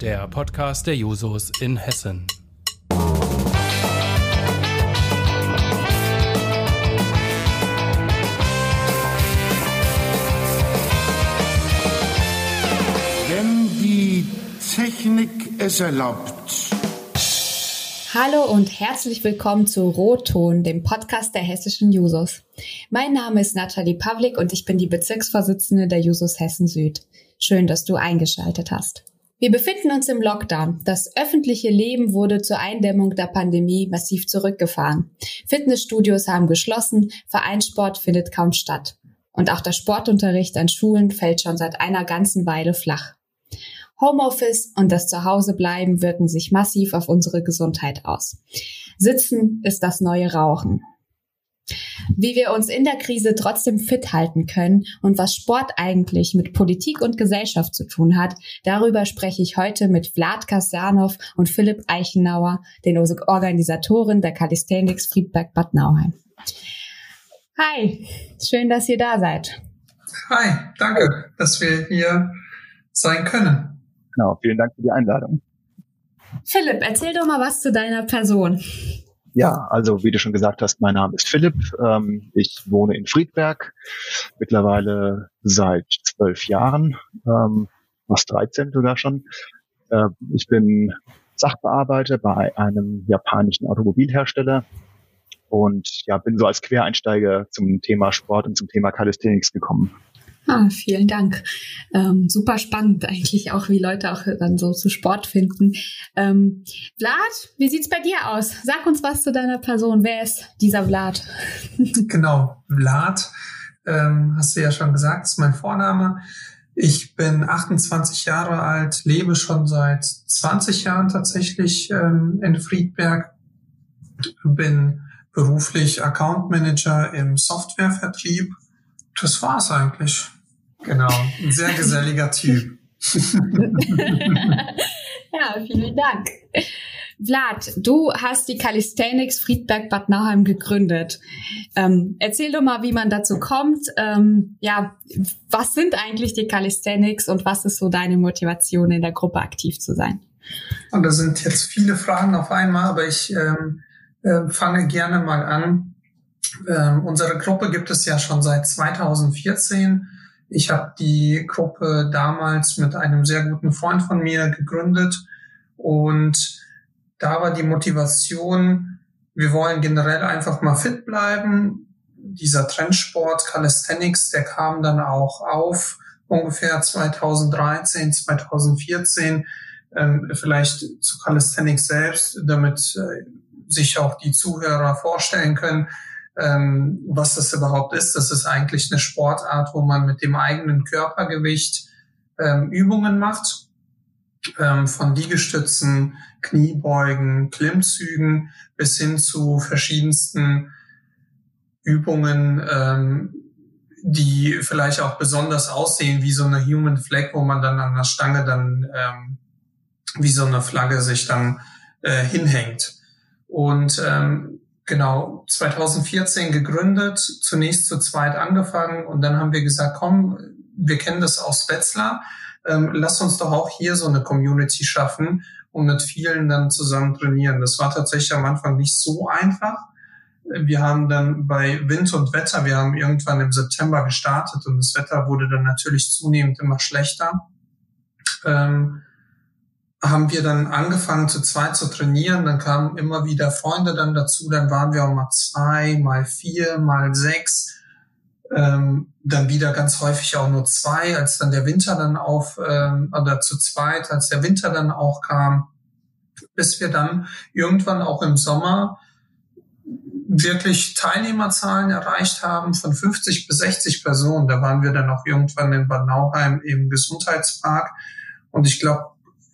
Der Podcast der Jusos in Hessen. Wenn die Technik es erlaubt. Hallo und herzlich willkommen zu Rotton, dem Podcast der hessischen Jusos. Mein Name ist Nathalie Pavlik und ich bin die Bezirksvorsitzende der Jusos Hessen Süd. Schön, dass du eingeschaltet hast. Wir befinden uns im Lockdown. Das öffentliche Leben wurde zur Eindämmung der Pandemie massiv zurückgefahren. Fitnessstudios haben geschlossen, Vereinssport findet kaum statt. Und auch der Sportunterricht an Schulen fällt schon seit einer ganzen Weile flach. Homeoffice und das Zuhausebleiben wirken sich massiv auf unsere Gesundheit aus. Sitzen ist das neue Rauchen. Wie wir uns in der Krise trotzdem fit halten können und was Sport eigentlich mit Politik und Gesellschaft zu tun hat, darüber spreche ich heute mit Vlad Kasjanov und Philipp Eichenauer, den Organisatoren der Calisthenics Friedberg Bad Nauheim. Hi, schön, dass ihr da seid. Hi, danke, dass wir hier sein können. Genau, vielen Dank für die Einladung. Philipp, erzähl doch mal was zu deiner Person. Ja, also wie du schon gesagt hast, mein Name ist Philipp. Ähm, ich wohne in Friedberg, mittlerweile seit zwölf Jahren, ähm, fast 13 sogar schon. Äh, ich bin Sachbearbeiter bei einem japanischen Automobilhersteller und ja, bin so als Quereinsteiger zum Thema Sport und zum Thema Calisthenics gekommen. Ah, vielen Dank. Ähm, super spannend eigentlich auch, wie Leute auch dann so zu Sport finden. Ähm, Vlad, wie sieht's bei dir aus? Sag uns was zu deiner Person. Wer ist dieser Vlad? genau, Vlad, ähm, hast du ja schon gesagt, ist mein Vorname. Ich bin 28 Jahre alt, lebe schon seit 20 Jahren tatsächlich ähm, in Friedberg, bin beruflich Account Manager im Softwarevertrieb. Das war's eigentlich. Genau, ein sehr geselliger Typ. ja, vielen Dank. Vlad, du hast die Calisthenics Friedberg Bad Nauheim gegründet. Ähm, erzähl doch mal, wie man dazu kommt. Ähm, ja, was sind eigentlich die Calisthenics und was ist so deine Motivation, in der Gruppe aktiv zu sein? Und da sind jetzt viele Fragen auf einmal, aber ich ähm, äh, fange gerne mal an. Ähm, unsere Gruppe gibt es ja schon seit 2014 ich habe die Gruppe damals mit einem sehr guten Freund von mir gegründet und da war die Motivation, wir wollen generell einfach mal fit bleiben. Dieser Trendsport Calisthenics, der kam dann auch auf ungefähr 2013, 2014, ähm, vielleicht zu Calisthenics selbst, damit äh, sich auch die Zuhörer vorstellen können ähm, was das überhaupt ist. Das ist eigentlich eine Sportart, wo man mit dem eigenen Körpergewicht ähm, Übungen macht, ähm, von Liegestützen, Kniebeugen, Klimmzügen bis hin zu verschiedensten Übungen, ähm, die vielleicht auch besonders aussehen, wie so eine Human Flag, wo man dann an der Stange dann ähm, wie so eine Flagge sich dann äh, hinhängt. Und ähm, genau 2014 gegründet, zunächst zu zweit angefangen und dann haben wir gesagt, komm, wir kennen das aus Wetzlar, ähm, lass uns doch auch hier so eine Community schaffen und mit vielen dann zusammen trainieren. Das war tatsächlich am Anfang nicht so einfach. Wir haben dann bei Wind und Wetter, wir haben irgendwann im September gestartet und das Wetter wurde dann natürlich zunehmend immer schlechter. Ähm, haben wir dann angefangen zu zweit zu trainieren. Dann kamen immer wieder Freunde dann dazu. Dann waren wir auch mal zwei, mal vier, mal sechs. Ähm, dann wieder ganz häufig auch nur zwei, als dann der Winter dann auf, ähm, oder zu zweit, als der Winter dann auch kam, bis wir dann irgendwann auch im Sommer wirklich Teilnehmerzahlen erreicht haben von 50 bis 60 Personen. Da waren wir dann auch irgendwann in Bad Nauheim im Gesundheitspark. Und ich glaube,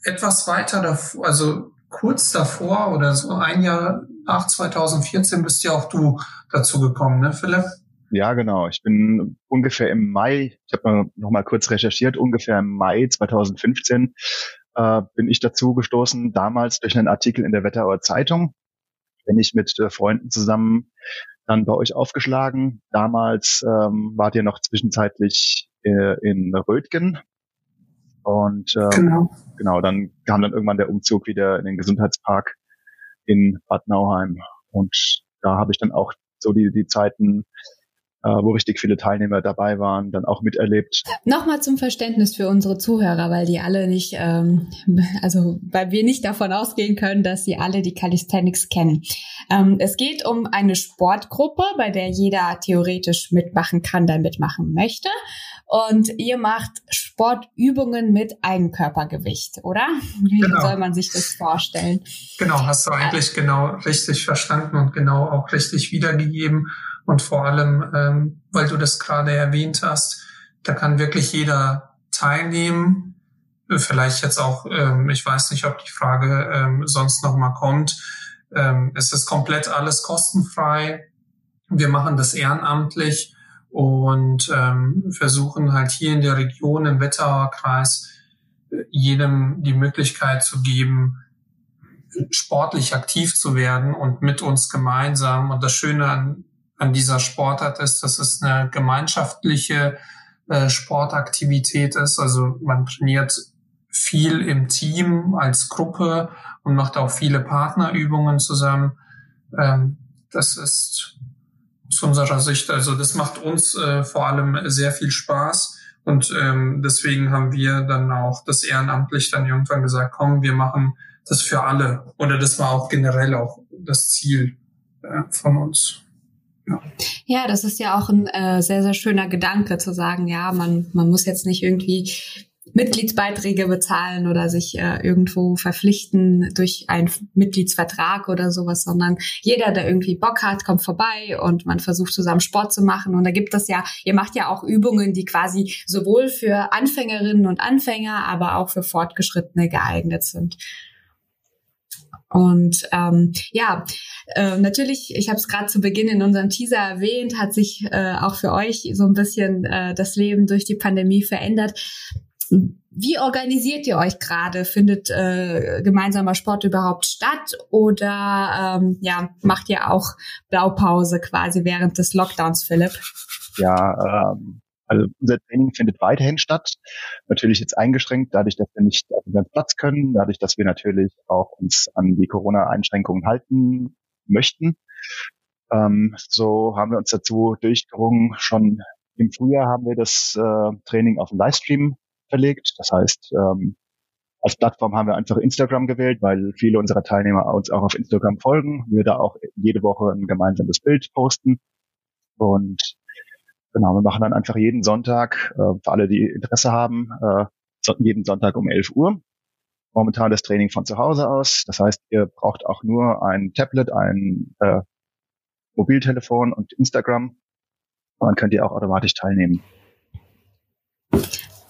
etwas weiter davor, also kurz davor oder so ein Jahr nach 2014 bist ja auch du dazu gekommen, ne, Philipp? Ja, genau. Ich bin ungefähr im Mai, ich habe noch mal kurz recherchiert, ungefähr im Mai 2015 äh, bin ich dazu gestoßen, damals durch einen Artikel in der Wetterauer Zeitung. Bin ich mit äh, Freunden zusammen dann bei euch aufgeschlagen. Damals ähm, wart ihr noch zwischenzeitlich äh, in Rötgen Und ähm, genau. genau, dann kam dann irgendwann der Umzug wieder in den Gesundheitspark in Bad Nauheim. Und da habe ich dann auch so die, die Zeiten wo richtig viele Teilnehmer dabei waren, dann auch miterlebt. Nochmal zum Verständnis für unsere Zuhörer, weil die alle nicht, ähm, also weil wir nicht davon ausgehen können, dass sie alle die Calisthenics kennen. Ähm, es geht um eine Sportgruppe, bei der jeder theoretisch mitmachen kann, der mitmachen möchte. Und ihr macht Sportübungen mit Eigenkörpergewicht, oder? Wie genau. soll man sich das vorstellen? Genau, hast du eigentlich genau richtig verstanden und genau auch richtig wiedergegeben. Und vor allem, ähm, weil du das gerade erwähnt hast, da kann wirklich jeder teilnehmen. Vielleicht jetzt auch, ähm, ich weiß nicht, ob die Frage ähm, sonst noch mal kommt. Ähm, es ist komplett alles kostenfrei. Wir machen das ehrenamtlich und ähm, versuchen halt hier in der Region im Wetterauer Kreis äh, jedem die Möglichkeit zu geben, sportlich aktiv zu werden und mit uns gemeinsam. Und das Schöne an an dieser Sportart ist, dass es eine gemeinschaftliche äh, Sportaktivität ist. Also man trainiert viel im Team als Gruppe und macht auch viele Partnerübungen zusammen. Ähm, das ist zu unserer Sicht, also das macht uns äh, vor allem sehr viel Spaß. Und ähm, deswegen haben wir dann auch das ehrenamtlich dann irgendwann gesagt, komm, wir machen das für alle. Oder das war auch generell auch das Ziel äh, von uns. Ja. das ist ja auch ein äh, sehr, sehr schöner Gedanke zu sagen, ja, man, man muss jetzt nicht irgendwie Mitgliedsbeiträge bezahlen oder sich äh, irgendwo verpflichten durch einen Mitgliedsvertrag oder sowas, sondern jeder, der irgendwie Bock hat, kommt vorbei und man versucht zusammen Sport zu machen. Und da gibt es ja, ihr macht ja auch Übungen, die quasi sowohl für Anfängerinnen und Anfänger, aber auch für Fortgeschrittene geeignet sind. Und ähm, ja, äh, natürlich, ich habe es gerade zu Beginn in unserem Teaser erwähnt, hat sich äh, auch für euch so ein bisschen äh, das Leben durch die Pandemie verändert. Wie organisiert ihr euch gerade? Findet äh, gemeinsamer Sport überhaupt statt oder ähm, ja, macht ihr auch Blaupause quasi während des Lockdowns, Philipp? Ja, ähm, also unser Training findet weiterhin statt, natürlich jetzt eingeschränkt, dadurch, dass wir nicht auf unseren Platz können, dadurch, dass wir natürlich auch uns an die Corona-Einschränkungen halten möchten. Ähm, so haben wir uns dazu durchgerungen. Schon im Frühjahr haben wir das äh, Training auf Livestream verlegt. Das heißt, ähm, als Plattform haben wir einfach Instagram gewählt, weil viele unserer Teilnehmer uns auch auf Instagram folgen. Wir da auch jede Woche ein gemeinsames Bild posten. Und Genau, wir machen dann einfach jeden Sonntag, äh, für alle, die Interesse haben, äh, jeden Sonntag um 11 Uhr. Momentan das Training von zu Hause aus. Das heißt, ihr braucht auch nur ein Tablet, ein äh, Mobiltelefon und Instagram. Und dann könnt ihr auch automatisch teilnehmen.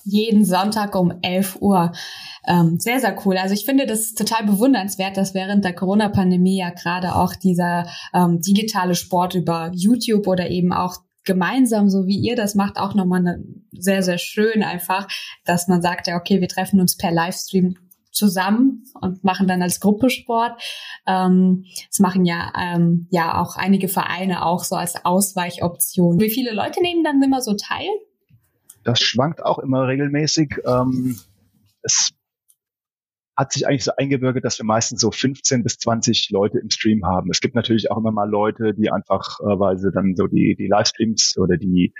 Jeden Sonntag um 11 Uhr. Ähm, sehr, sehr cool. Also ich finde das total bewundernswert, dass während der Corona-Pandemie ja gerade auch dieser ähm, digitale Sport über YouTube oder eben auch gemeinsam, so wie ihr das macht, auch nochmal eine, sehr, sehr schön einfach, dass man sagt, ja, okay, wir treffen uns per Livestream zusammen und machen dann als Gruppe Sport. Ähm, das machen ja ähm, ja auch einige Vereine auch so als Ausweichoption. Wie viele Leute nehmen dann immer so teil? Das schwankt auch immer regelmäßig. Ähm, es hat sich eigentlich so eingebürgert, dass wir meistens so 15 bis 20 Leute im Stream haben. Es gibt natürlich auch immer mal Leute, die einfach, äh, weil sie dann so die, die Livestreams oder die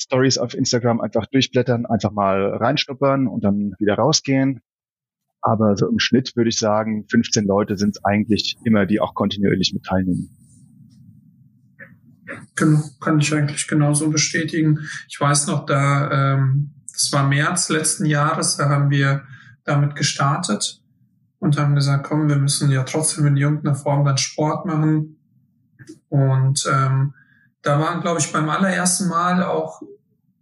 Stories auf Instagram einfach durchblättern, einfach mal reinschnuppern und dann wieder rausgehen. Aber so im Schnitt würde ich sagen, 15 Leute sind eigentlich immer, die auch kontinuierlich mit teilnehmen. Genau, kann ich eigentlich genauso bestätigen. Ich weiß noch, da, ähm, das war März letzten Jahres, da haben wir damit gestartet und haben gesagt, komm, wir müssen ja trotzdem in irgendeiner Form dann Sport machen. Und ähm, da waren, glaube ich, beim allerersten Mal auch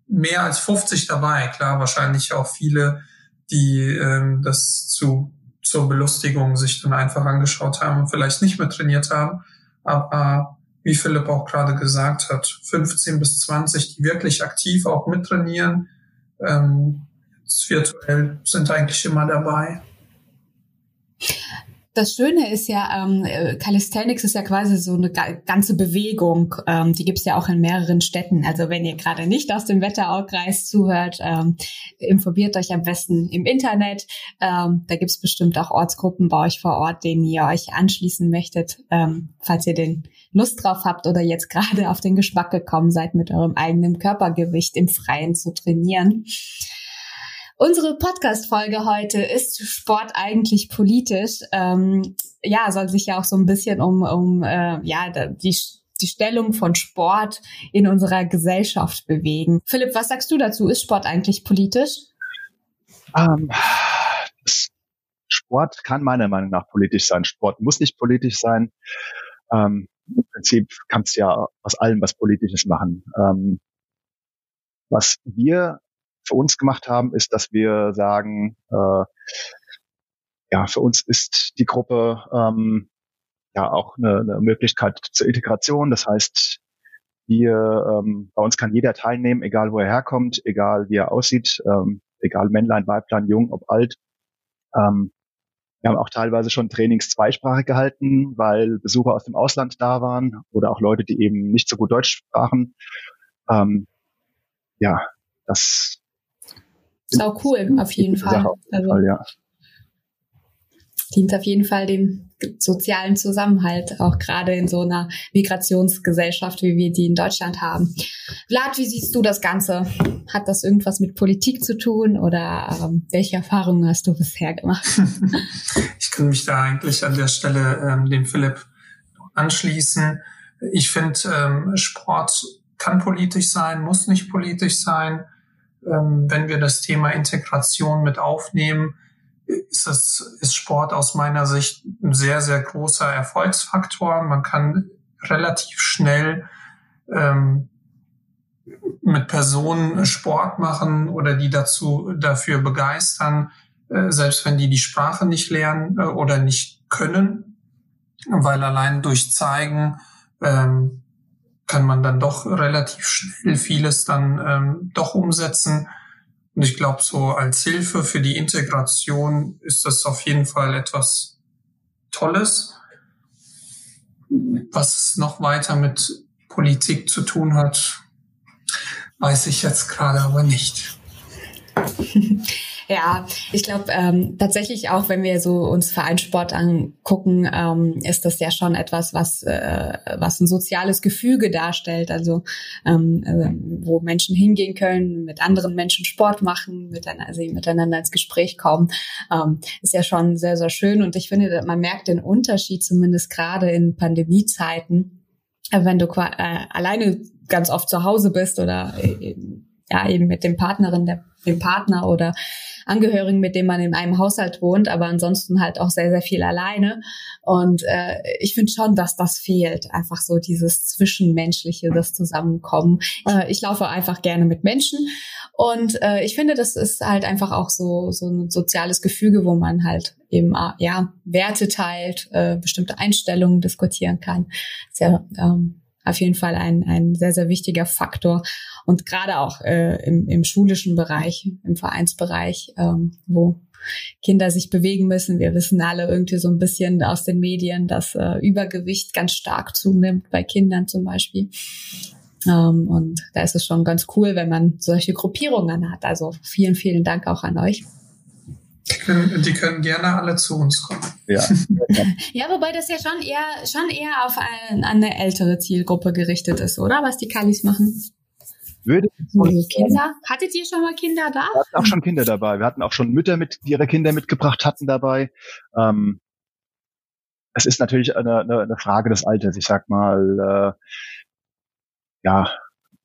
mehr als 50 dabei. Klar, wahrscheinlich auch viele, die ähm, das zu zur Belustigung sich dann einfach angeschaut haben und vielleicht nicht mehr trainiert haben. Aber wie Philipp auch gerade gesagt hat, 15 bis 20, die wirklich aktiv auch mittrainieren, ähm, virtuell sind eigentlich immer dabei. Das Schöne ist ja, ähm, Calisthenics ist ja quasi so eine ganze Bewegung. Ähm, die gibt's ja auch in mehreren Städten. Also wenn ihr gerade nicht aus dem Wetteraukreis zuhört, ähm, informiert euch am besten im Internet. Ähm, da gibt's bestimmt auch Ortsgruppen bei euch vor Ort, denen ihr euch anschließen möchtet, ähm, falls ihr den Lust drauf habt oder jetzt gerade auf den Geschmack gekommen seid, mit eurem eigenen Körpergewicht im Freien zu trainieren. Unsere Podcast-Folge heute ist Sport eigentlich politisch. Ähm, ja, soll sich ja auch so ein bisschen um, um äh, ja, die, die Stellung von Sport in unserer Gesellschaft bewegen. Philipp, was sagst du dazu? Ist Sport eigentlich politisch? Um, ähm, Sport kann meiner Meinung nach politisch sein. Sport muss nicht politisch sein. Ähm, Im Prinzip kannst du ja aus allem was Politisches machen. Ähm, was wir für uns gemacht haben, ist, dass wir sagen, äh, ja, für uns ist die Gruppe ähm, ja auch eine, eine Möglichkeit zur Integration. Das heißt, wir, ähm, bei uns kann jeder teilnehmen, egal wo er herkommt, egal wie er aussieht, ähm, egal Männlein, Weiblein, Jung, ob alt. Ähm, wir haben auch teilweise schon Trainings zweisprachig gehalten, weil Besucher aus dem Ausland da waren oder auch Leute, die eben nicht so gut Deutsch sprachen. Ähm, ja, das Sau cool, auf jeden Fall. Auf jeden also, Fall ja. Dient auf jeden Fall dem sozialen Zusammenhalt, auch gerade in so einer Migrationsgesellschaft, wie wir die in Deutschland haben. Vlad, wie siehst du das Ganze? Hat das irgendwas mit Politik zu tun oder ähm, welche Erfahrungen hast du bisher gemacht? ich kann mich da eigentlich an der Stelle ähm, dem Philipp anschließen. Ich finde, ähm, Sport kann politisch sein, muss nicht politisch sein wenn wir das Thema Integration mit aufnehmen, ist, es, ist Sport aus meiner Sicht ein sehr, sehr großer Erfolgsfaktor. Man kann relativ schnell ähm, mit Personen Sport machen oder die dazu dafür begeistern, äh, selbst wenn die die Sprache nicht lernen äh, oder nicht können, weil allein durch Zeigen ähm, kann man dann doch relativ schnell vieles dann ähm, doch umsetzen. Und ich glaube, so als Hilfe für die Integration ist das auf jeden Fall etwas Tolles. Was noch weiter mit Politik zu tun hat, weiß ich jetzt gerade aber nicht. Ja, ich glaube ähm, tatsächlich auch, wenn wir so uns Vereinssport angucken, ähm, ist das ja schon etwas, was äh, was ein soziales Gefüge darstellt. Also ähm, äh, wo Menschen hingehen können, mit anderen Menschen Sport machen, miteinander, also miteinander ins Gespräch kommen, ähm, ist ja schon sehr sehr schön. Und ich finde, man merkt den Unterschied zumindest gerade in Pandemiezeiten, äh, wenn du äh, alleine ganz oft zu Hause bist oder äh, ja eben mit dem Partnerin, der, dem Partner oder Angehörigen, mit denen man in einem Haushalt wohnt, aber ansonsten halt auch sehr, sehr viel alleine. Und äh, ich finde schon, dass das fehlt. Einfach so dieses Zwischenmenschliche, das Zusammenkommen. Äh, ich laufe einfach gerne mit Menschen. Und äh, ich finde, das ist halt einfach auch so, so ein soziales Gefüge, wo man halt eben äh, ja Werte teilt, äh, bestimmte Einstellungen diskutieren kann. Sehr ähm, auf jeden Fall ein, ein sehr, sehr wichtiger Faktor. Und gerade auch äh, im, im schulischen Bereich, im Vereinsbereich, ähm, wo Kinder sich bewegen müssen. Wir wissen alle irgendwie so ein bisschen aus den Medien, dass äh, Übergewicht ganz stark zunimmt bei Kindern zum Beispiel. Ähm, und da ist es schon ganz cool, wenn man solche Gruppierungen hat. Also vielen, vielen Dank auch an euch. Die können, die können gerne alle zu uns kommen. Ja. ja, wobei das ja schon eher, schon eher auf ein, eine ältere Zielgruppe gerichtet ist, oder? Was die Kalis machen. Würde also Kinder? Hattet ihr schon mal Kinder da? Wir hatten auch schon Kinder dabei. Wir hatten auch schon Mütter mit, die ihre Kinder mitgebracht hatten dabei. Ähm, es ist natürlich eine, eine, eine Frage des Alters. Ich sag mal, äh, ja,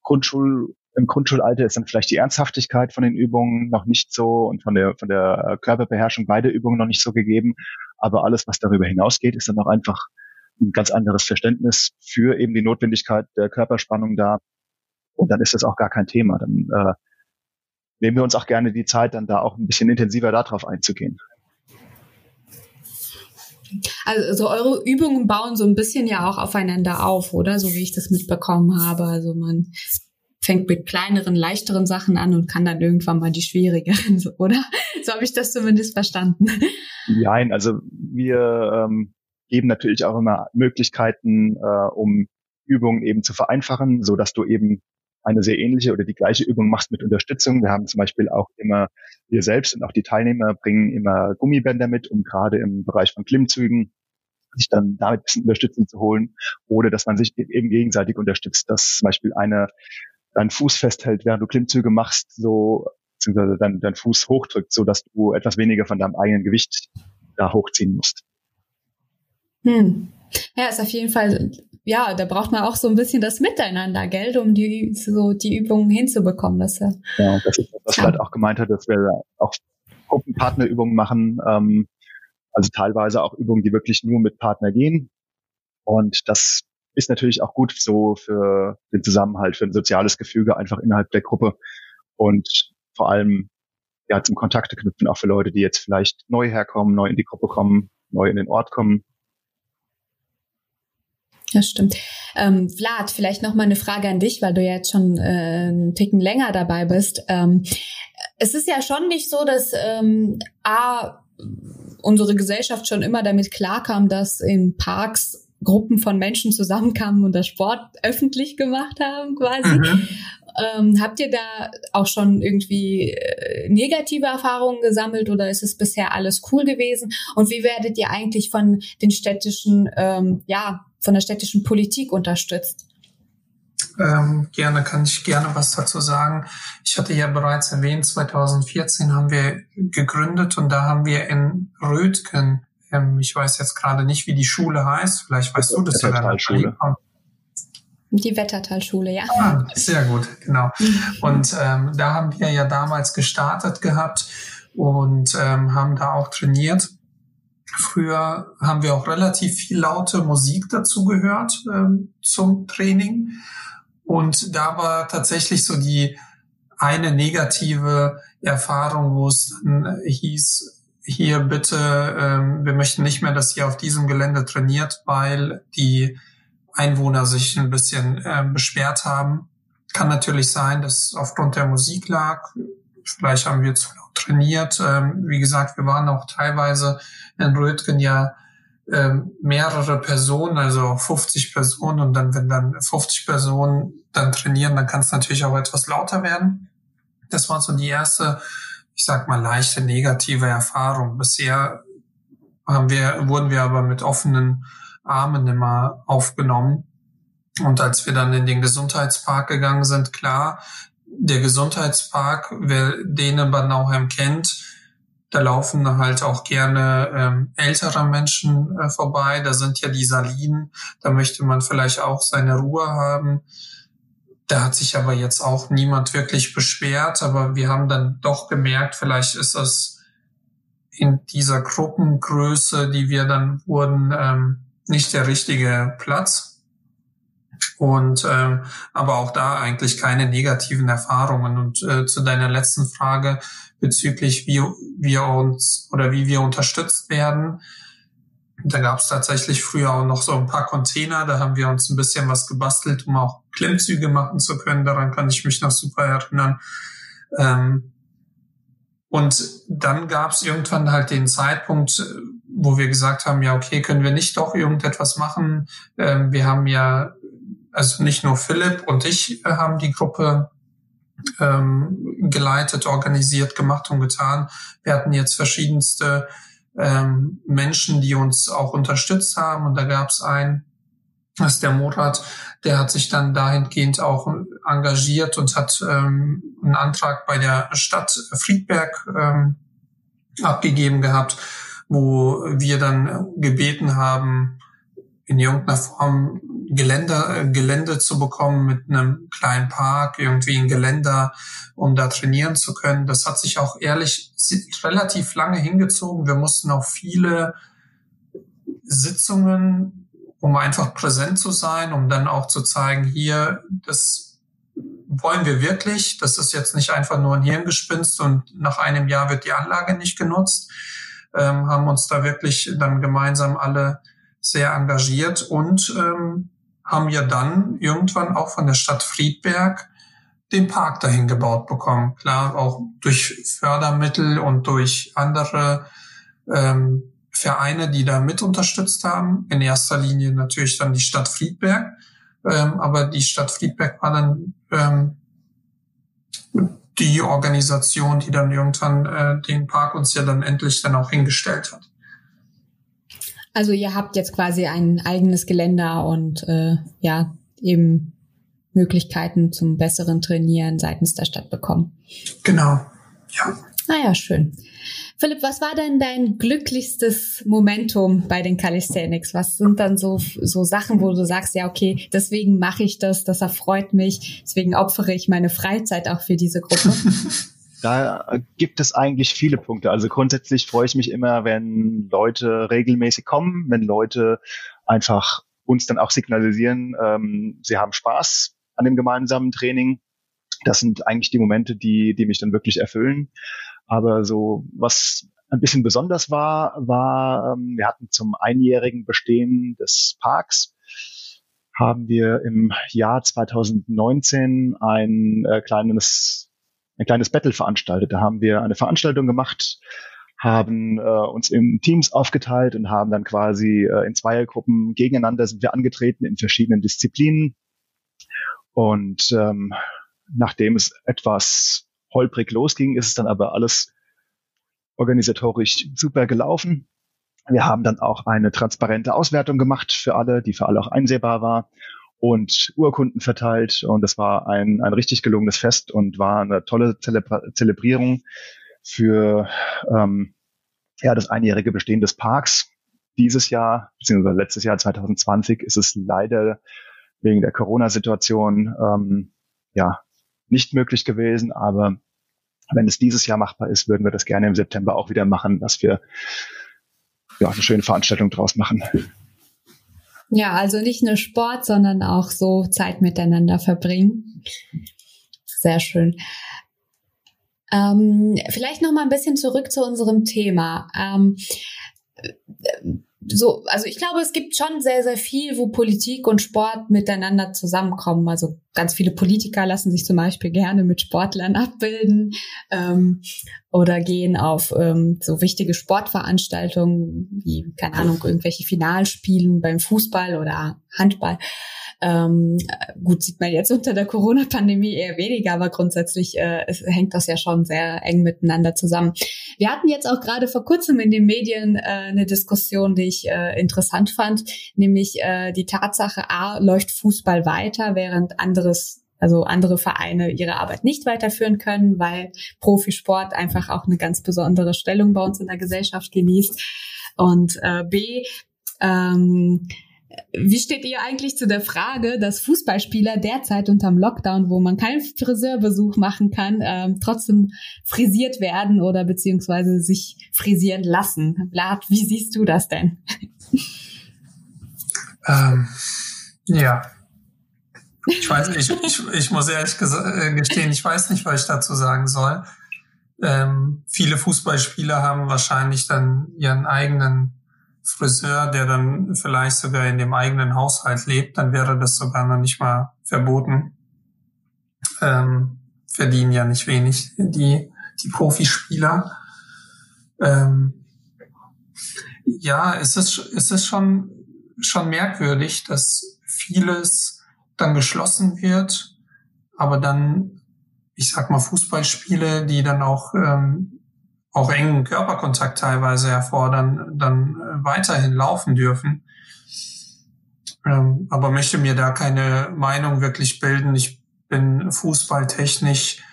Grundschul, im Grundschulalter ist dann vielleicht die Ernsthaftigkeit von den Übungen noch nicht so und von der, von der Körperbeherrschung beider Übungen noch nicht so gegeben. Aber alles, was darüber hinausgeht, ist dann auch einfach ein ganz anderes Verständnis für eben die Notwendigkeit der Körperspannung da. Und dann ist das auch gar kein Thema. Dann äh, nehmen wir uns auch gerne die Zeit, dann da auch ein bisschen intensiver darauf einzugehen. Also eure Übungen bauen so ein bisschen ja auch aufeinander auf, oder? So wie ich das mitbekommen habe. Also man fängt mit kleineren, leichteren Sachen an und kann dann irgendwann mal die schwierigeren, oder? So habe ich das zumindest verstanden. Nein, also wir ähm, geben natürlich auch immer Möglichkeiten, äh, um Übungen eben zu vereinfachen, so dass du eben eine sehr ähnliche oder die gleiche Übung machst mit Unterstützung. Wir haben zum Beispiel auch immer, wir selbst und auch die Teilnehmer bringen immer Gummibänder mit, um gerade im Bereich von Klimmzügen sich dann damit ein bisschen Unterstützung zu holen oder dass man sich eben gegenseitig unterstützt, dass zum Beispiel eine deinen Fuß festhält, während du Klimmzüge machst, so beziehungsweise dein, dein Fuß hochdrückt, so dass du etwas weniger von deinem eigenen Gewicht da hochziehen musst. Hm. Ja, ist auf jeden Fall, ja, da braucht man auch so ein bisschen das Miteinander, gell, um die, so die Übungen hinzubekommen. Dass, ja, ja das ist, was ja. halt auch gemeint hat, dass wir auch Gruppenpartnerübungen machen, ähm, also teilweise auch Übungen, die wirklich nur mit Partner gehen. Und das ist natürlich auch gut so für den Zusammenhalt, für ein soziales Gefüge einfach innerhalb der Gruppe und vor allem ja zum Kontakte knüpfen, auch für Leute, die jetzt vielleicht neu herkommen, neu in die Gruppe kommen, neu in den Ort kommen. Das stimmt. Ähm, Vlad, vielleicht noch mal eine Frage an dich, weil du ja jetzt schon äh, einen Ticken länger dabei bist. Ähm, es ist ja schon nicht so, dass ähm, A, unsere Gesellschaft schon immer damit klarkam, dass in Parks Gruppen von Menschen zusammenkamen und das Sport öffentlich gemacht haben, quasi. Mhm. Ähm, habt ihr da auch schon irgendwie äh, negative Erfahrungen gesammelt oder ist es bisher alles cool gewesen? Und wie werdet ihr eigentlich von den städtischen, ähm, ja, von der städtischen Politik unterstützt? Ähm, gerne, kann ich gerne was dazu sagen. Ich hatte ja bereits erwähnt, 2014 haben wir gegründet und da haben wir in Rötgen ähm, ich weiß jetzt gerade nicht, wie die Schule heißt. Vielleicht weißt du das ja Schule. Die Wettertalschule, ja. Ah, sehr gut, genau. Und ähm, da haben wir ja damals gestartet gehabt und ähm, haben da auch trainiert. Früher haben wir auch relativ viel laute Musik dazu gehört ähm, zum Training. Und da war tatsächlich so die eine negative Erfahrung, wo es dann hieß, hier bitte, ähm, wir möchten nicht mehr, dass ihr auf diesem Gelände trainiert, weil die Einwohner sich ein bisschen äh, beschwert haben. Kann natürlich sein, dass aufgrund der Musik lag. Vielleicht haben wir zu laut trainiert. Ähm, wie gesagt, wir waren auch teilweise in Rötgen ja ähm, mehrere Personen, also 50 Personen. Und dann, wenn dann 50 Personen dann trainieren, dann kann es natürlich auch etwas lauter werden. Das war so die erste ich sag mal, leichte negative Erfahrung. Bisher haben wir, wurden wir aber mit offenen Armen immer aufgenommen. Und als wir dann in den Gesundheitspark gegangen sind, klar, der Gesundheitspark, wer den in Bad Nauheim kennt, da laufen halt auch gerne ähm, ältere Menschen äh, vorbei. Da sind ja die Salinen. Da möchte man vielleicht auch seine Ruhe haben. Da hat sich aber jetzt auch niemand wirklich beschwert, aber wir haben dann doch gemerkt, vielleicht ist das in dieser Gruppengröße, die wir dann wurden, ähm, nicht der richtige Platz. Und ähm, aber auch da eigentlich keine negativen Erfahrungen. Und äh, zu deiner letzten Frage bezüglich, wie wir uns oder wie wir unterstützt werden, da gab es tatsächlich früher auch noch so ein paar Container, da haben wir uns ein bisschen was gebastelt, um auch Klimmzüge machen zu können. Daran kann ich mich noch super erinnern. Ähm, und dann gab es irgendwann halt den Zeitpunkt, wo wir gesagt haben, ja, okay, können wir nicht doch irgendetwas machen? Ähm, wir haben ja, also nicht nur Philipp und ich äh, haben die Gruppe ähm, geleitet, organisiert, gemacht und getan. Wir hatten jetzt verschiedenste ähm, Menschen, die uns auch unterstützt haben. Und da gab es einen, das ist der Murat, der hat sich dann dahingehend auch engagiert und hat ähm, einen Antrag bei der Stadt Friedberg ähm, abgegeben gehabt, wo wir dann gebeten haben, in irgendeiner Form Gelände, äh, Gelände zu bekommen mit einem kleinen Park, irgendwie ein Geländer, um da trainieren zu können. Das hat sich auch ehrlich relativ lange hingezogen. Wir mussten auch viele Sitzungen, um einfach präsent zu sein, um dann auch zu zeigen, hier, das wollen wir wirklich. Das ist jetzt nicht einfach nur ein Hirngespinst und nach einem Jahr wird die Anlage nicht genutzt. Ähm, haben uns da wirklich dann gemeinsam alle sehr engagiert und ähm, haben ja dann irgendwann auch von der Stadt Friedberg den Park dahin gebaut bekommen. Klar, auch durch Fördermittel und durch andere ähm, Vereine, die da mit unterstützt haben. In erster Linie natürlich dann die Stadt Friedberg. Ähm, aber die Stadt Friedberg war dann ähm, die Organisation, die dann irgendwann äh, den Park uns ja dann endlich dann auch hingestellt hat. Also ihr habt jetzt quasi ein eigenes Geländer und äh, ja, eben Möglichkeiten zum besseren Trainieren seitens der Stadt bekommen. Genau, ja. Naja, ah schön. Philipp, was war denn dein glücklichstes Momentum bei den Calisthenics? Was sind dann so, so Sachen, wo du sagst, ja, okay, deswegen mache ich das, das erfreut mich, deswegen opfere ich meine Freizeit auch für diese Gruppe? Da gibt es eigentlich viele Punkte. Also grundsätzlich freue ich mich immer, wenn Leute regelmäßig kommen, wenn Leute einfach uns dann auch signalisieren, ähm, sie haben Spaß an dem gemeinsamen Training. Das sind eigentlich die Momente, die, die mich dann wirklich erfüllen. Aber so, was ein bisschen besonders war, war, ähm, wir hatten zum einjährigen Bestehen des Parks, haben wir im Jahr 2019 ein äh, kleines, ein kleines Battle veranstaltet. Da haben wir eine Veranstaltung gemacht, haben äh, uns in Teams aufgeteilt und haben dann quasi äh, in Zweiergruppen gegeneinander sind wir angetreten in verschiedenen Disziplinen. Und ähm, nachdem es etwas holprig losging, ist es dann aber alles organisatorisch super gelaufen. Wir haben dann auch eine transparente Auswertung gemacht für alle, die für alle auch einsehbar war und Urkunden verteilt. Und das war ein, ein richtig gelungenes Fest und war eine tolle Zelebra Zelebrierung für ähm, ja, das einjährige Bestehen des Parks. Dieses Jahr, beziehungsweise letztes Jahr 2020, ist es leider wegen der Corona-Situation ähm, ja nicht möglich gewesen, aber wenn es dieses Jahr machbar ist, würden wir das gerne im September auch wieder machen, dass wir ja, eine schöne Veranstaltung draus machen. Ja, also nicht nur Sport, sondern auch so Zeit miteinander verbringen. Sehr schön. Ähm, vielleicht noch mal ein bisschen zurück zu unserem Thema. Ähm, so, also ich glaube, es gibt schon sehr, sehr viel, wo Politik und Sport miteinander zusammenkommen. Also ganz viele Politiker lassen sich zum Beispiel gerne mit Sportlern abbilden ähm, oder gehen auf ähm, so wichtige Sportveranstaltungen wie, keine Ahnung, irgendwelche Finalspielen beim Fußball oder Handball. Ähm, gut, sieht man jetzt unter der Corona-Pandemie eher weniger, aber grundsätzlich äh, es hängt das ja schon sehr eng miteinander zusammen. Wir hatten jetzt auch gerade vor kurzem in den Medien äh, eine Diskussion, die ich äh, interessant fand, nämlich äh, die Tatsache, A, läuft Fußball weiter, während anderes also andere Vereine ihre Arbeit nicht weiterführen können, weil Profisport einfach auch eine ganz besondere Stellung bei uns in der Gesellschaft genießt. Und äh, B, ähm, wie steht ihr eigentlich zu der Frage, dass Fußballspieler derzeit unterm Lockdown, wo man keinen Friseurbesuch machen kann, ähm, trotzdem frisiert werden oder beziehungsweise sich frisieren lassen? Vlad, wie siehst du das denn? Ähm, ja. Ich weiß nicht, ich, ich muss ehrlich äh, gestehen, ich weiß nicht, was ich dazu sagen soll. Ähm, viele Fußballspieler haben wahrscheinlich dann ihren eigenen Friseur, der dann vielleicht sogar in dem eigenen Haushalt lebt, dann wäre das sogar noch nicht mal verboten. Ähm, verdienen ja nicht wenig die, die Profispieler. Ähm, ja, es ist, es ist schon, schon merkwürdig, dass vieles dann geschlossen wird, aber dann, ich sag mal, Fußballspiele, die dann auch ähm, auch engen Körperkontakt teilweise erfordern, dann äh, weiterhin laufen dürfen. Ähm, aber möchte mir da keine Meinung wirklich bilden. Ich bin fußballtechnisch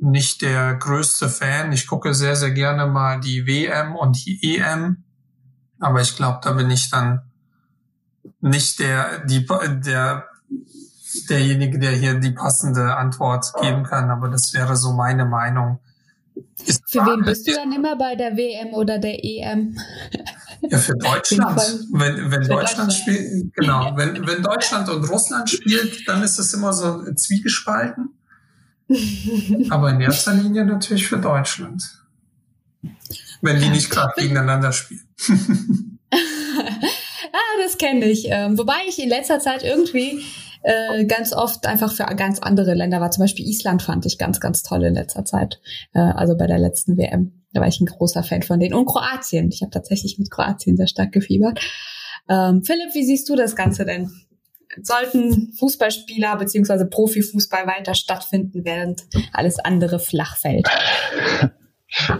nicht der größte Fan. Ich gucke sehr, sehr gerne mal die WM und die EM. Aber ich glaube, da bin ich dann nicht der, die, der, derjenige, der hier die passende Antwort geben kann. Aber das wäre so meine Meinung. Für wen bist du dann immer bei der WM oder der EM? Ja, für Deutschland. wenn wenn Deutschland, Deutschland spielt, genau, wenn, wenn Deutschland und Russland spielt, dann ist es immer so zwiegespalten. Aber in erster Linie natürlich für Deutschland. Wenn die nicht gerade gegeneinander spielen. ah, das kenne ich. Ähm, wobei ich in letzter Zeit irgendwie äh, ganz oft einfach für ganz andere Länder war. Zum Beispiel Island fand ich ganz, ganz toll in letzter Zeit, äh, also bei der letzten WM. da war ich ein großer Fan von denen. Und Kroatien. Ich habe tatsächlich mit Kroatien sehr stark gefiebert. Ähm, Philipp, wie siehst du das Ganze denn? Sollten Fußballspieler beziehungsweise Profifußball weiter stattfinden, während alles andere flach fällt?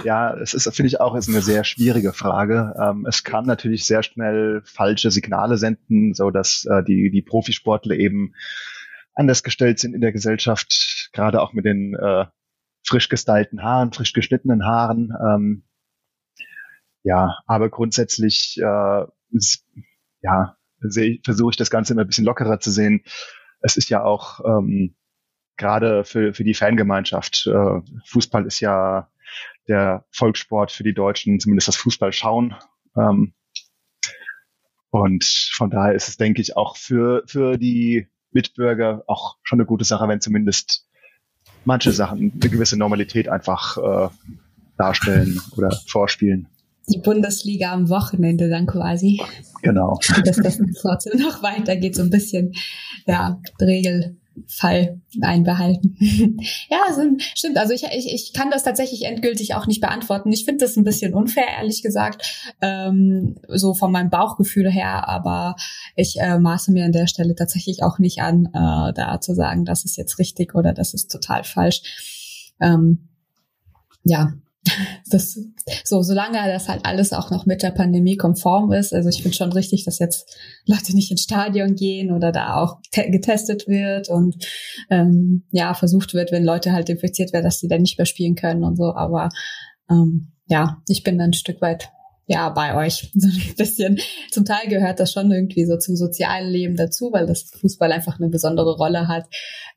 Ja, es ist, finde ich auch, ist eine sehr schwierige Frage. Ähm, es kann natürlich sehr schnell falsche Signale senden, so dass äh, die, die Profisportler eben anders gestellt sind in der Gesellschaft, gerade auch mit den äh, frisch gestylten Haaren, frisch geschnittenen Haaren. Ähm, ja, aber grundsätzlich, äh, ja, versuche ich das Ganze immer ein bisschen lockerer zu sehen. Es ist ja auch ähm, gerade für, für die Fangemeinschaft. Äh, Fußball ist ja der Volkssport für die Deutschen, zumindest das Fußball schauen. Ähm, und von daher ist es, denke ich, auch für, für die Mitbürger auch schon eine gute Sache, wenn zumindest manche Sachen eine gewisse Normalität einfach äh, darstellen oder vorspielen. Die Bundesliga am Wochenende dann quasi. Genau. Dass das trotzdem noch weitergeht, so ein bisschen, ja, Regel, Fall einbehalten. ja, stimmt. Also ich, ich, ich kann das tatsächlich endgültig auch nicht beantworten. Ich finde das ein bisschen unfair, ehrlich gesagt, ähm, so von meinem Bauchgefühl her. Aber ich äh, maße mir an der Stelle tatsächlich auch nicht an, äh, da zu sagen, das ist jetzt richtig oder das ist total falsch. Ähm, ja, das, so, solange das halt alles auch noch mit der Pandemie konform ist. Also ich finde schon richtig, dass jetzt Leute nicht ins Stadion gehen oder da auch getestet wird und ähm, ja, versucht wird, wenn Leute halt infiziert werden, dass die dann nicht mehr spielen können und so. Aber ähm, ja, ich bin dann ein Stück weit ja, bei euch. So ein bisschen. Zum Teil gehört das schon irgendwie so zum sozialen Leben dazu, weil das Fußball einfach eine besondere Rolle hat.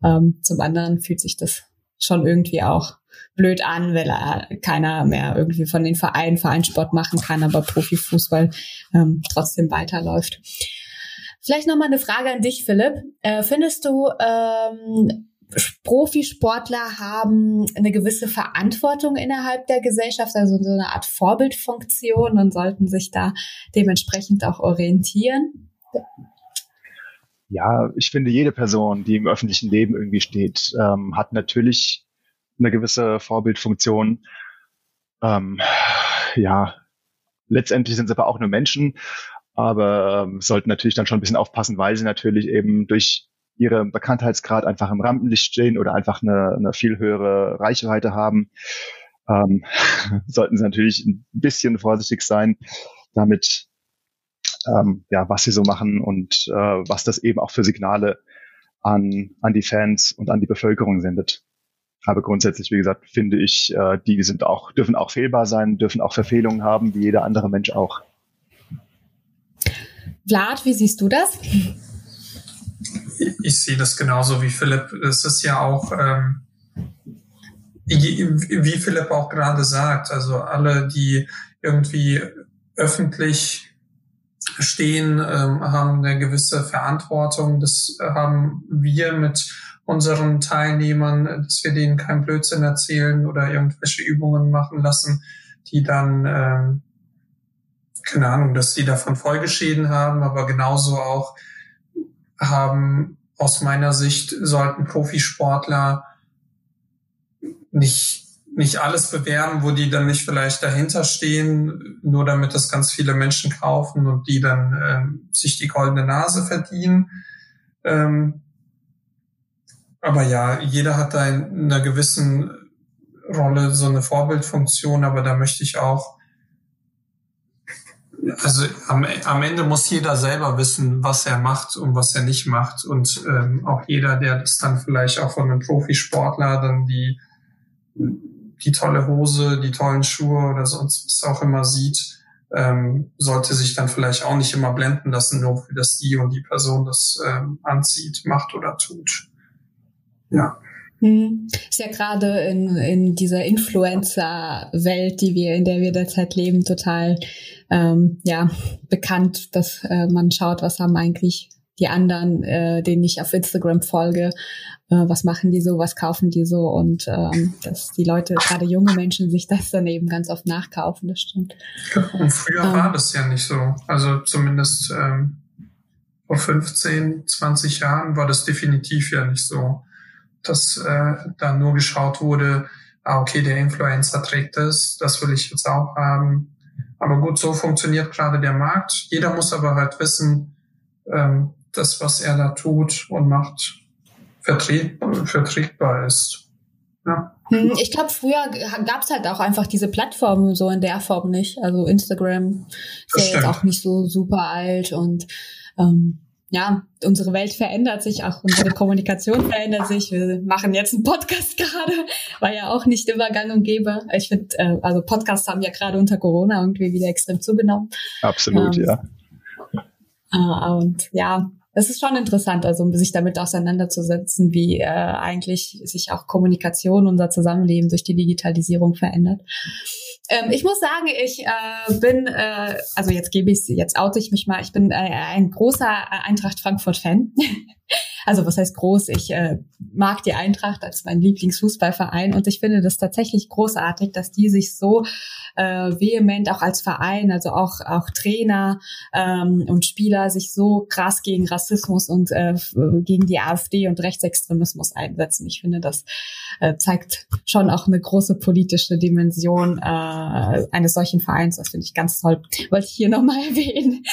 Ähm, zum anderen fühlt sich das schon irgendwie auch blöd an, weil er keiner mehr irgendwie von den Vereinen Vereinssport machen kann, aber Profifußball ähm, trotzdem weiterläuft. Vielleicht nochmal eine Frage an dich, Philipp. Äh, findest du, ähm, Profisportler haben eine gewisse Verantwortung innerhalb der Gesellschaft, also so eine Art Vorbildfunktion und sollten sich da dementsprechend auch orientieren? Ja, ich finde, jede Person, die im öffentlichen Leben irgendwie steht, ähm, hat natürlich eine gewisse Vorbildfunktion. Ähm, ja, letztendlich sind sie aber auch nur Menschen, aber ähm, sollten natürlich dann schon ein bisschen aufpassen, weil sie natürlich eben durch ihren Bekanntheitsgrad einfach im Rampenlicht stehen oder einfach eine, eine viel höhere Reichweite haben, ähm, sollten sie natürlich ein bisschen vorsichtig sein damit, ähm, ja, was sie so machen und äh, was das eben auch für Signale an, an die Fans und an die Bevölkerung sendet. Aber grundsätzlich, wie gesagt, finde ich, äh, die sind auch, dürfen auch fehlbar sein, dürfen auch Verfehlungen haben, wie jeder andere Mensch auch. Vlad, wie siehst du das? Ich, ich sehe das genauso wie Philipp. Es ist ja auch, ähm, wie Philipp auch gerade sagt, also alle, die irgendwie öffentlich stehen, ähm, haben eine gewisse Verantwortung. Das haben wir mit unseren Teilnehmern, dass wir denen keinen Blödsinn erzählen oder irgendwelche Übungen machen lassen, die dann, ähm, keine Ahnung, dass sie davon Folgeschäden haben, aber genauso auch haben aus meiner Sicht sollten Profisportler nicht nicht alles bewerben, wo die dann nicht vielleicht dahinter stehen, nur damit das ganz viele Menschen kaufen und die dann ähm, sich die goldene Nase verdienen. Ähm, aber ja, jeder hat da in einer gewissen Rolle so eine Vorbildfunktion, aber da möchte ich auch, also am, am Ende muss jeder selber wissen, was er macht und was er nicht macht. Und ähm, auch jeder, der das dann vielleicht auch von einem Profisportler dann die, die tolle Hose, die tollen Schuhe oder sonst was auch immer sieht, ähm, sollte sich dann vielleicht auch nicht immer blenden lassen, nur für das die und die Person das ähm, anzieht, macht oder tut. Ja. Hm. Ist ja gerade in, in dieser Influencer-Welt, die wir, in der wir derzeit leben, total ähm, ja, bekannt, dass äh, man schaut, was haben eigentlich die anderen, äh, denen ich auf Instagram folge, äh, was machen die so, was kaufen die so und ähm, dass die Leute, gerade junge Menschen, sich das dann eben ganz oft nachkaufen, das stimmt. Und früher ähm, war das ja nicht so. Also zumindest ähm, vor 15, 20 Jahren war das definitiv ja nicht so dass äh, da nur geschaut wurde, ah, okay, der Influencer trägt das, das will ich jetzt auch haben. Aber gut, so funktioniert gerade der Markt. Jeder muss aber halt wissen, ähm, das, was er da tut und macht, vertret, vertretbar ist. Ja. Hm, ich glaube, früher gab es halt auch einfach diese Plattformen so in der Form nicht. Also Instagram ist ja jetzt auch nicht so super alt und ähm, ja, unsere Welt verändert sich, auch unsere Kommunikation verändert sich. Wir machen jetzt einen Podcast gerade, war ja auch nicht immer gang und gäbe. Ich finde, äh, also Podcasts haben ja gerade unter Corona irgendwie wieder extrem zugenommen. Absolut, ähm, ja. Äh, und ja, es ist schon interessant, also sich damit auseinanderzusetzen, wie äh, eigentlich sich auch Kommunikation, unser Zusammenleben durch die Digitalisierung verändert. Ähm, ich muss sagen, ich äh, bin, äh, also jetzt gebe ich jetzt oute ich mich mal, ich bin äh, ein großer Eintracht Frankfurt-Fan. Also was heißt groß? Ich äh, mag die Eintracht als mein Lieblingsfußballverein und ich finde das tatsächlich großartig, dass die sich so äh, vehement auch als Verein, also auch auch Trainer ähm, und Spieler sich so krass gegen Rassismus und äh, gegen die AfD und Rechtsextremismus einsetzen. Ich finde, das äh, zeigt schon auch eine große politische Dimension äh, eines solchen Vereins. Das finde ich ganz toll. Wollte ich hier nochmal erwähnen.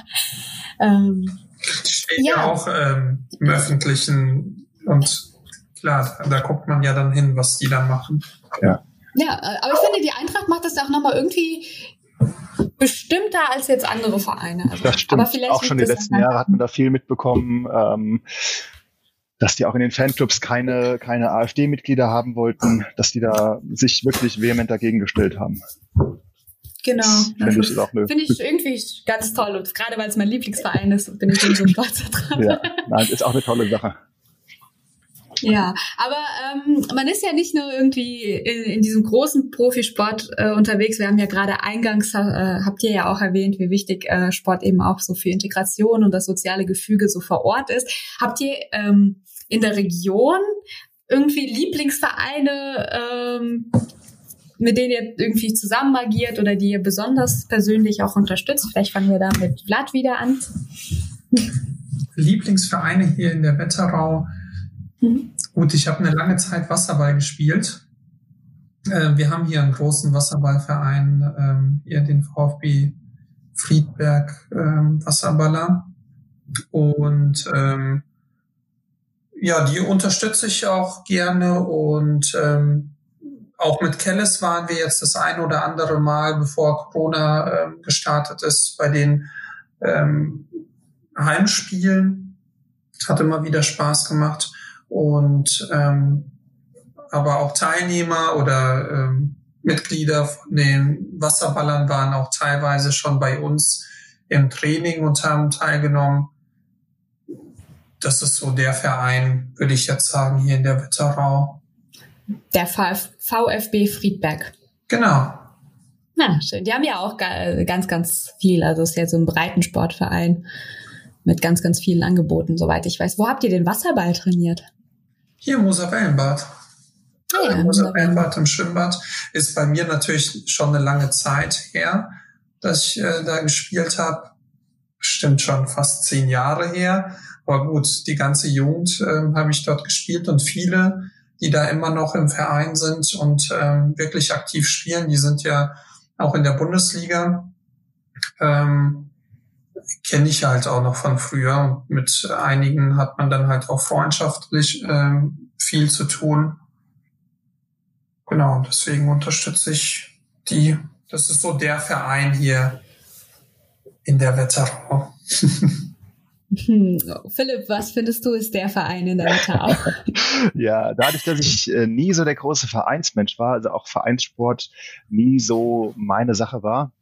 ähm, steht ja, ja auch ähm, im Öffentlichen und klar, da, da guckt man ja dann hin, was die dann machen. Ja. Ja, äh, aber ich finde, die Eintracht macht das auch nochmal irgendwie bestimmter als jetzt andere Vereine. Also, das stimmt. Aber vielleicht auch schon die letzten Jahre hat man da viel mitbekommen, ähm, dass die auch in den Fanclubs keine, keine AfD-Mitglieder haben wollten, dass die da sich wirklich vehement dagegen gestellt haben. Genau. Finde ich, find ich irgendwie ganz toll. Und gerade weil es mein Lieblingsverein ist, bin ich so stolz dran. Ja, nein, ist auch eine tolle Sache. Ja, aber ähm, man ist ja nicht nur irgendwie in, in diesem großen Profisport äh, unterwegs. Wir haben ja gerade eingangs, äh, habt ihr ja auch erwähnt, wie wichtig äh, Sport eben auch so für Integration und das soziale Gefüge so vor Ort ist. Habt ihr ähm, in der Region irgendwie Lieblingsvereine, ähm, mit denen ihr irgendwie zusammen agiert oder die ihr besonders persönlich auch unterstützt? Vielleicht fangen wir da mit Vlad wieder an. Lieblingsvereine hier in der Wetterau. Mhm. Gut, ich habe eine lange Zeit Wasserball gespielt. Äh, wir haben hier einen großen Wasserballverein, ähm, hier den VfB Friedberg ähm, Wasserballer. Und ähm, ja, die unterstütze ich auch gerne und ähm, auch mit Kellis waren wir jetzt das ein oder andere Mal, bevor Corona ähm, gestartet ist, bei den ähm, Heimspielen. Hat immer wieder Spaß gemacht. Und ähm, aber auch Teilnehmer oder ähm, Mitglieder von den Wasserballern waren auch teilweise schon bei uns im Training und haben teilgenommen. Das ist so der Verein, würde ich jetzt sagen, hier in der Wetterau. Der VfB Friedberg. Genau. Na, schön. Die haben ja auch ganz, ganz viel. Also es ist ja so ein Breitensportverein mit ganz, ganz vielen Angeboten, soweit ich weiß. Wo habt ihr den Wasserball trainiert? Hier im Moserwellenbad. Ah, ja, Moserwellenbad im Schwimmbad ist bei mir natürlich schon eine lange Zeit her, dass ich äh, da gespielt habe. Stimmt schon fast zehn Jahre her. Aber gut, die ganze Jugend äh, habe ich dort gespielt und viele die da immer noch im Verein sind und ähm, wirklich aktiv spielen. Die sind ja auch in der Bundesliga. Ähm, Kenne ich halt auch noch von früher. mit einigen hat man dann halt auch freundschaftlich ähm, viel zu tun. Genau, deswegen unterstütze ich die. Das ist so der Verein hier in der Wetterau. Hm. Philipp, was findest du ist der Verein in der Wetterau? ja, dadurch, dass ich äh, nie so der große Vereinsmensch war, also auch Vereinssport nie so meine Sache war.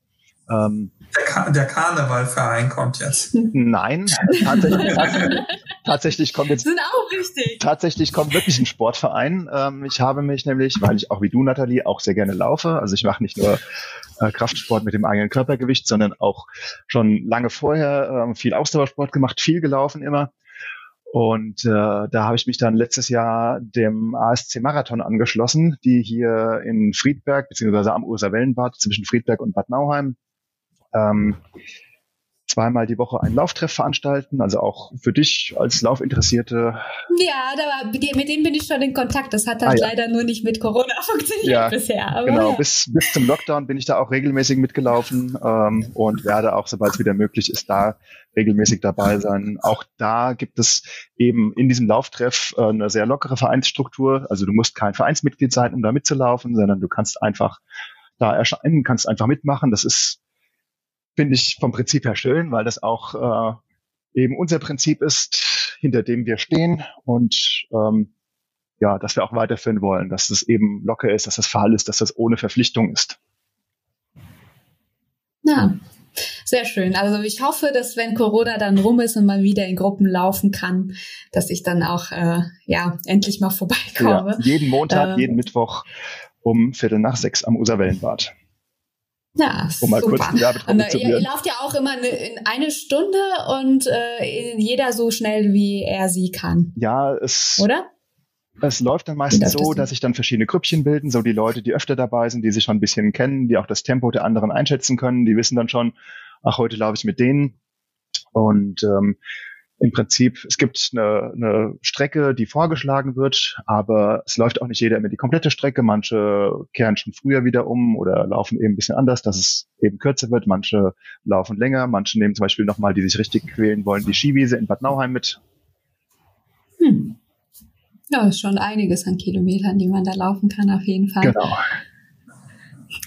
Ähm, der, Ka der Karnevalverein kommt jetzt. Nein, tatsächlich, tatsächlich kommt jetzt. Sind auch richtig. Tatsächlich kommt wirklich ein Sportverein. Ähm, ich habe mich nämlich, weil ich auch wie du, Nathalie, auch sehr gerne laufe. Also ich mache nicht nur äh, Kraftsport mit dem eigenen Körpergewicht, sondern auch schon lange vorher äh, viel Ausdauersport gemacht, viel gelaufen immer. Und äh, da habe ich mich dann letztes Jahr dem ASC Marathon angeschlossen, die hier in Friedberg, beziehungsweise am Urserwellenbad zwischen Friedberg und Bad Nauheim, ähm, zweimal die Woche einen Lauftreff veranstalten, also auch für dich als Laufinteressierte. Ja, da, mit denen bin ich schon in Kontakt. Das hat dann ah, ja. leider nur nicht mit Corona funktioniert ja, bisher. Aber genau, ja. bis, bis zum Lockdown bin ich da auch regelmäßig mitgelaufen ähm, und werde auch, sobald es wieder möglich ist, da regelmäßig dabei sein. Auch da gibt es eben in diesem Lauftreff äh, eine sehr lockere Vereinsstruktur. Also du musst kein Vereinsmitglied sein, um da mitzulaufen, sondern du kannst einfach da erscheinen, kannst einfach mitmachen. Das ist finde ich vom Prinzip her schön, weil das auch äh, eben unser Prinzip ist, hinter dem wir stehen und ähm, ja, dass wir auch weiterführen wollen, dass es eben locker ist, dass das Fall ist, dass das ohne Verpflichtung ist. Ja, sehr schön. Also ich hoffe, dass wenn Corona dann rum ist und man wieder in Gruppen laufen kann, dass ich dann auch äh, ja endlich mal vorbeikomme. Ja, jeden Montag, ähm, jeden Mittwoch um Viertel nach sechs am Userwellenbad. Ja, um mal super. kurz und, äh, ihr, ihr lauft ja auch immer eine, in eine Stunde und äh, jeder so schnell, wie er sie kann. Ja, es. Oder? Es läuft dann meistens so, dass sich dann verschiedene Grüppchen bilden, so die Leute, die öfter dabei sind, die sich schon ein bisschen kennen, die auch das Tempo der anderen einschätzen können, die wissen dann schon, ach, heute laufe ich mit denen. Und ähm, im Prinzip, es gibt eine, eine Strecke, die vorgeschlagen wird, aber es läuft auch nicht jeder immer die komplette Strecke. Manche kehren schon früher wieder um oder laufen eben ein bisschen anders, dass es eben kürzer wird. Manche laufen länger, manche nehmen zum Beispiel nochmal, die sich richtig quälen wollen, die Skiwiese in Bad Nauheim mit. Hm. Ja, ist schon einiges an Kilometern, die man da laufen kann, auf jeden Fall. Genau.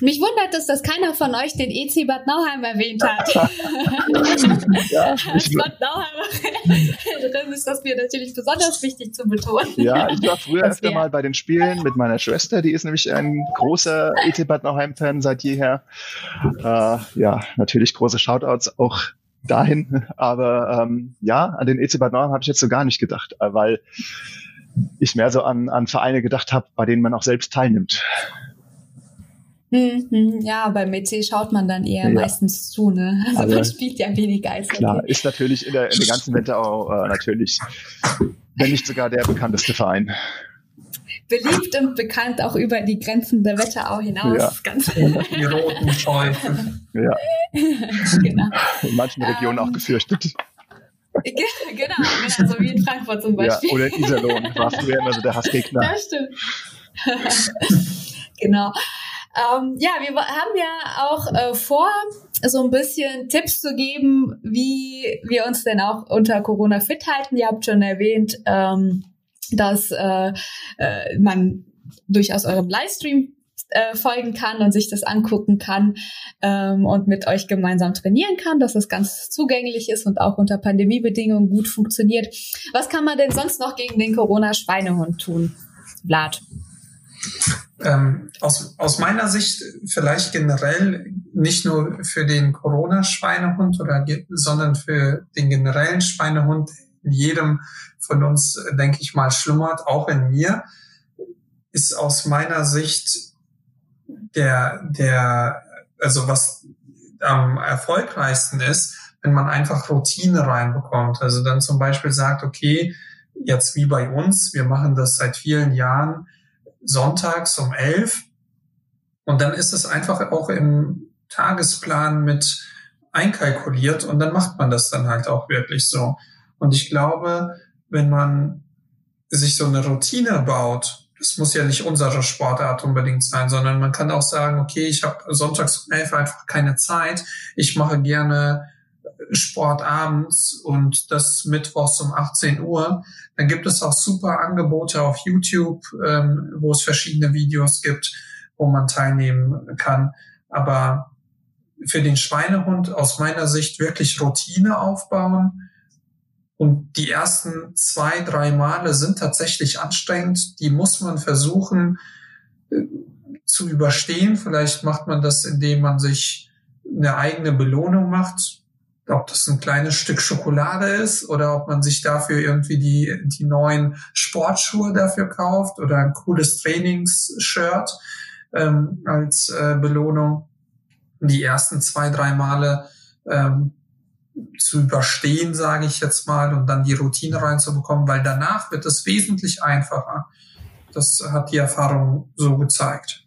Mich wundert es, dass keiner von euch den EC Bad Nauheim erwähnt hat. ja, Als Bad Nauheim ist das mir natürlich besonders wichtig zu betonen. Ja, ich war früher öfter mal bei den Spielen mit meiner Schwester, die ist nämlich ein großer EC Bad Nauheim-Fan seit jeher. Äh, ja, natürlich große Shoutouts auch dahin. Aber ähm, ja, an den EC Bad Nauheim habe ich jetzt so gar nicht gedacht, äh, weil ich mehr so an, an Vereine gedacht habe, bei denen man auch selbst teilnimmt. Mhm, ja, beim EC schaut man dann eher ja. meistens zu, ne? Also, also man spielt ja weniger als Klar, ist natürlich in der, in der ganzen Wetterau äh, natürlich, wenn nicht sogar der bekannteste Verein. Beliebt und bekannt auch über die Grenzen der Wetterau hinaus. Ja. Ganz die roten Scheuchen. Ja. genau. In manchen Regionen ähm, auch gefürchtet. Genau, genau, so wie in Frankfurt zum Beispiel. Ja, oder in Iserlohn war früher immer so der Hassgegner. Das stimmt. genau. Ähm, ja, wir haben ja auch äh, vor, so ein bisschen Tipps zu geben, wie wir uns denn auch unter Corona fit halten. Ihr habt schon erwähnt, ähm, dass äh, äh, man durchaus eurem Livestream äh, folgen kann und sich das angucken kann ähm, und mit euch gemeinsam trainieren kann, dass es ganz zugänglich ist und auch unter Pandemiebedingungen gut funktioniert. Was kann man denn sonst noch gegen den Corona-Schweinehund tun, Vlad? Ähm, aus, aus meiner Sicht vielleicht generell nicht nur für den Corona-Schweinehund oder sondern für den generellen Schweinehund in jedem von uns, denke ich mal, schlummert, auch in mir, ist aus meiner Sicht der, der, also was am erfolgreichsten ist, wenn man einfach Routine reinbekommt. Also dann zum Beispiel sagt, okay, jetzt wie bei uns, wir machen das seit vielen Jahren, sonntags um elf. Und dann ist es einfach auch im Tagesplan mit einkalkuliert und dann macht man das dann halt auch wirklich so. Und ich glaube, wenn man sich so eine Routine baut, das muss ja nicht unsere Sportart unbedingt sein, sondern man kann auch sagen, okay, ich habe sonntags um elf einfach keine Zeit. Ich mache gerne Sport abends und das mittwochs um 18 Uhr. Dann gibt es auch super Angebote auf YouTube, ähm, wo es verschiedene Videos gibt, wo man teilnehmen kann. Aber für den Schweinehund aus meiner Sicht wirklich Routine aufbauen. Und die ersten zwei, drei Male sind tatsächlich anstrengend. Die muss man versuchen äh, zu überstehen. Vielleicht macht man das, indem man sich eine eigene Belohnung macht ob das ein kleines Stück Schokolade ist oder ob man sich dafür irgendwie die, die neuen Sportschuhe dafür kauft oder ein cooles Trainingsshirt ähm, als äh, Belohnung. Die ersten zwei, drei Male ähm, zu überstehen, sage ich jetzt mal, und dann die Routine reinzubekommen, weil danach wird es wesentlich einfacher. Das hat die Erfahrung so gezeigt.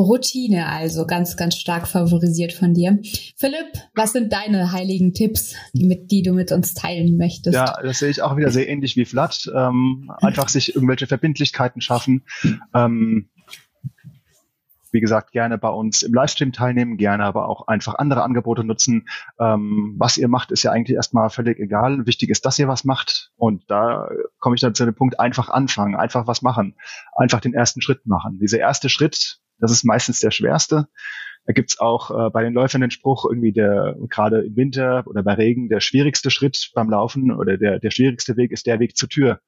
Routine also ganz, ganz stark favorisiert von dir. Philipp, was sind deine heiligen Tipps, die, mit, die du mit uns teilen möchtest? Ja, das sehe ich auch wieder sehr ähnlich wie Vlad. Ähm, einfach sich irgendwelche Verbindlichkeiten schaffen. Ähm, wie gesagt, gerne bei uns im Livestream teilnehmen, gerne aber auch einfach andere Angebote nutzen. Ähm, was ihr macht, ist ja eigentlich erstmal völlig egal. Wichtig ist, dass ihr was macht. Und da komme ich dann zu dem Punkt, einfach anfangen, einfach was machen, einfach den ersten Schritt machen. Dieser erste Schritt, das ist meistens der schwerste. Da gibt's auch äh, bei den Läufern den Spruch, irgendwie der gerade im Winter oder bei Regen der schwierigste Schritt beim Laufen oder der, der schwierigste Weg ist der Weg zur Tür.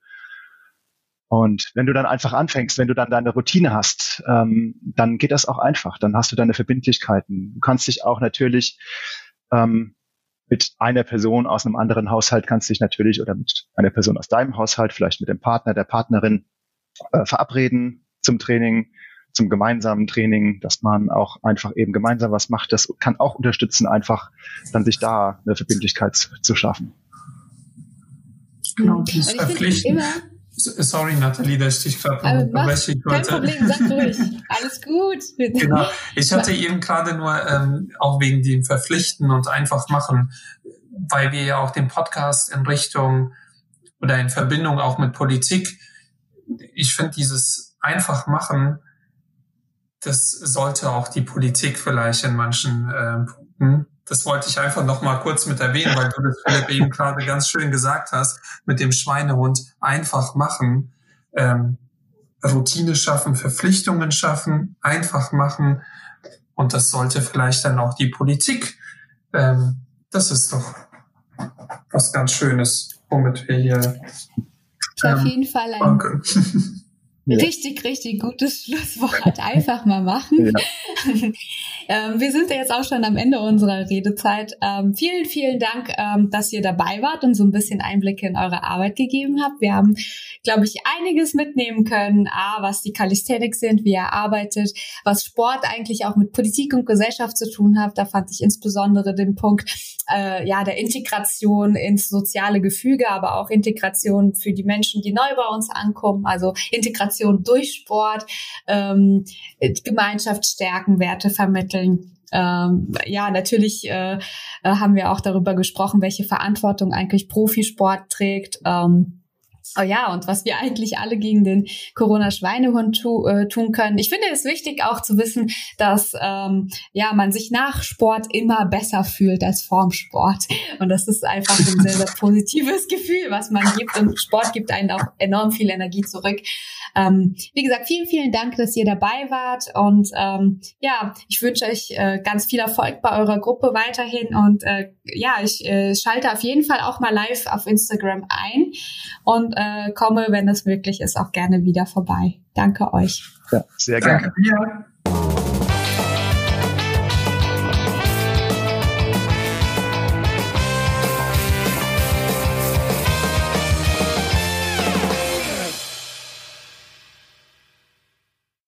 Und wenn du dann einfach anfängst, wenn du dann deine Routine hast, ähm, dann geht das auch einfach. Dann hast du deine Verbindlichkeiten. Du kannst dich auch natürlich ähm, mit einer Person aus einem anderen Haushalt kannst dich natürlich oder mit einer Person aus deinem Haushalt, vielleicht mit dem Partner, der Partnerin äh, verabreden zum Training, zum gemeinsamen Training, dass man auch einfach eben gemeinsam was macht. Das kann auch unterstützen, einfach dann sich da eine Verbindlichkeit zu schaffen. Genau, das verpflichten. Sorry, Nathalie, dass ich dich gerade unterbreche. Kein Problem, sag ruhig. Alles gut. genau. Ich hatte eben gerade nur ähm, auch wegen dem Verpflichten und einfach machen, weil wir ja auch den Podcast in Richtung oder in Verbindung auch mit Politik, ich finde dieses einfach machen, das sollte auch die Politik vielleicht in manchen äh, Punkten das wollte ich einfach noch mal kurz mit erwähnen, weil du das Philipp eben gerade ganz schön gesagt hast, mit dem Schweinehund einfach machen, ähm, Routine schaffen, Verpflichtungen schaffen, einfach machen. Und das sollte vielleicht dann auch die Politik. Ähm, das ist doch was ganz Schönes, womit wir hier. Ähm, auf jeden Fall ein, danke. Richtig, richtig gutes Schlusswort. Einfach mal machen. Ja. ähm, wir sind ja jetzt auch schon am Ende unserer Redezeit. Ähm, vielen, vielen Dank, ähm, dass ihr dabei wart und so ein bisschen Einblicke in eure Arbeit gegeben habt. Wir haben, glaube ich, einiges mitnehmen können. A, was die Calisthenics sind, wie ihr arbeitet, was Sport eigentlich auch mit Politik und Gesellschaft zu tun hat. Da fand ich insbesondere den Punkt, äh, ja, der Integration ins soziale Gefüge, aber auch Integration für die Menschen, die neu bei uns ankommen. Also Integration Integration durch Sport, ähm, Gemeinschaft stärken, Werte vermitteln. Ähm, ja, natürlich äh, äh, haben wir auch darüber gesprochen, welche Verantwortung eigentlich Profisport trägt. Ähm, Oh ja, und was wir eigentlich alle gegen den Corona-Schweinehund tu, äh, tun können. Ich finde es wichtig auch zu wissen, dass ähm, ja man sich nach Sport immer besser fühlt als vorm Sport. Und das ist einfach ein sehr, sehr positives Gefühl, was man gibt. Und Sport gibt einen auch enorm viel Energie zurück. Ähm, wie gesagt, vielen, vielen Dank, dass ihr dabei wart. Und ähm, ja, ich wünsche euch äh, ganz viel Erfolg bei eurer Gruppe weiterhin. Und äh, ja, ich äh, schalte auf jeden Fall auch mal live auf Instagram ein und äh, komme, wenn es möglich ist, auch gerne wieder vorbei. Danke euch. Ja, sehr gerne. Danke dir.